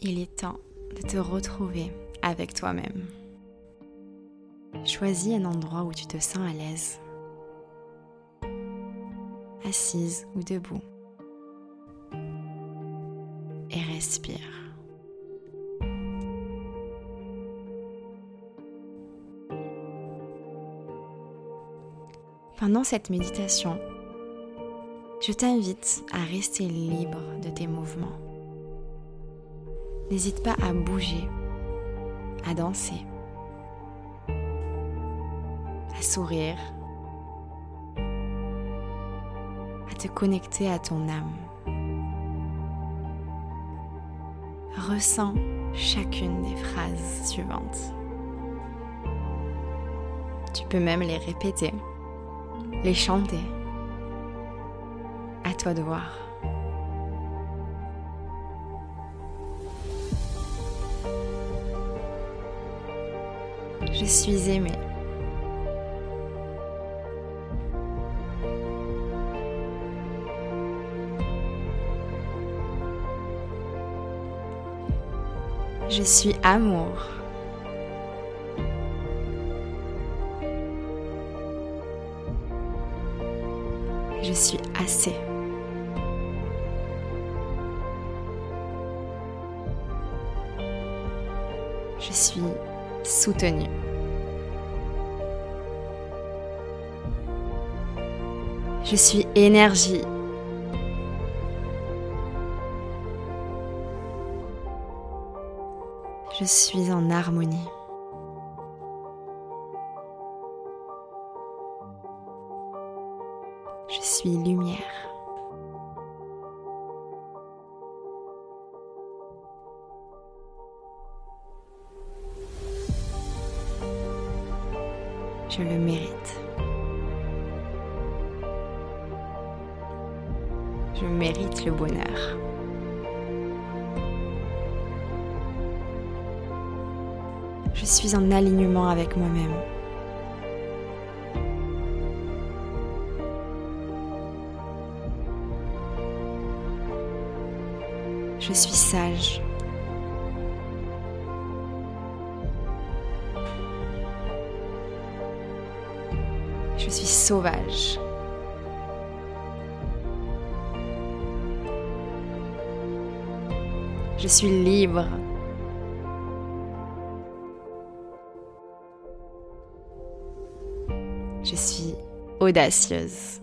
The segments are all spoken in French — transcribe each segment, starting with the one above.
il est temps de te retrouver avec toi-même. Choisis un endroit où tu te sens à l'aise, assise ou debout, et respire. Pendant cette méditation, je t'invite à rester libre de tes mouvements. N'hésite pas à bouger, à danser, à sourire, à te connecter à ton âme. Ressens chacune des phrases suivantes. Tu peux même les répéter, les chanter. À toi de voir. Je suis aimée. Je suis amour. Je suis assez. Je suis soutenue. Je suis énergie. Je suis en harmonie. Je suis lumière. Je le mérite. Je mérite le bonheur. Je suis en alignement avec moi-même. Je suis sage. Je suis sauvage. Je suis libre. Je suis audacieuse.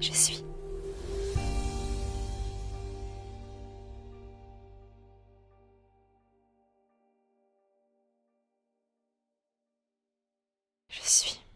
Je suis. Suis.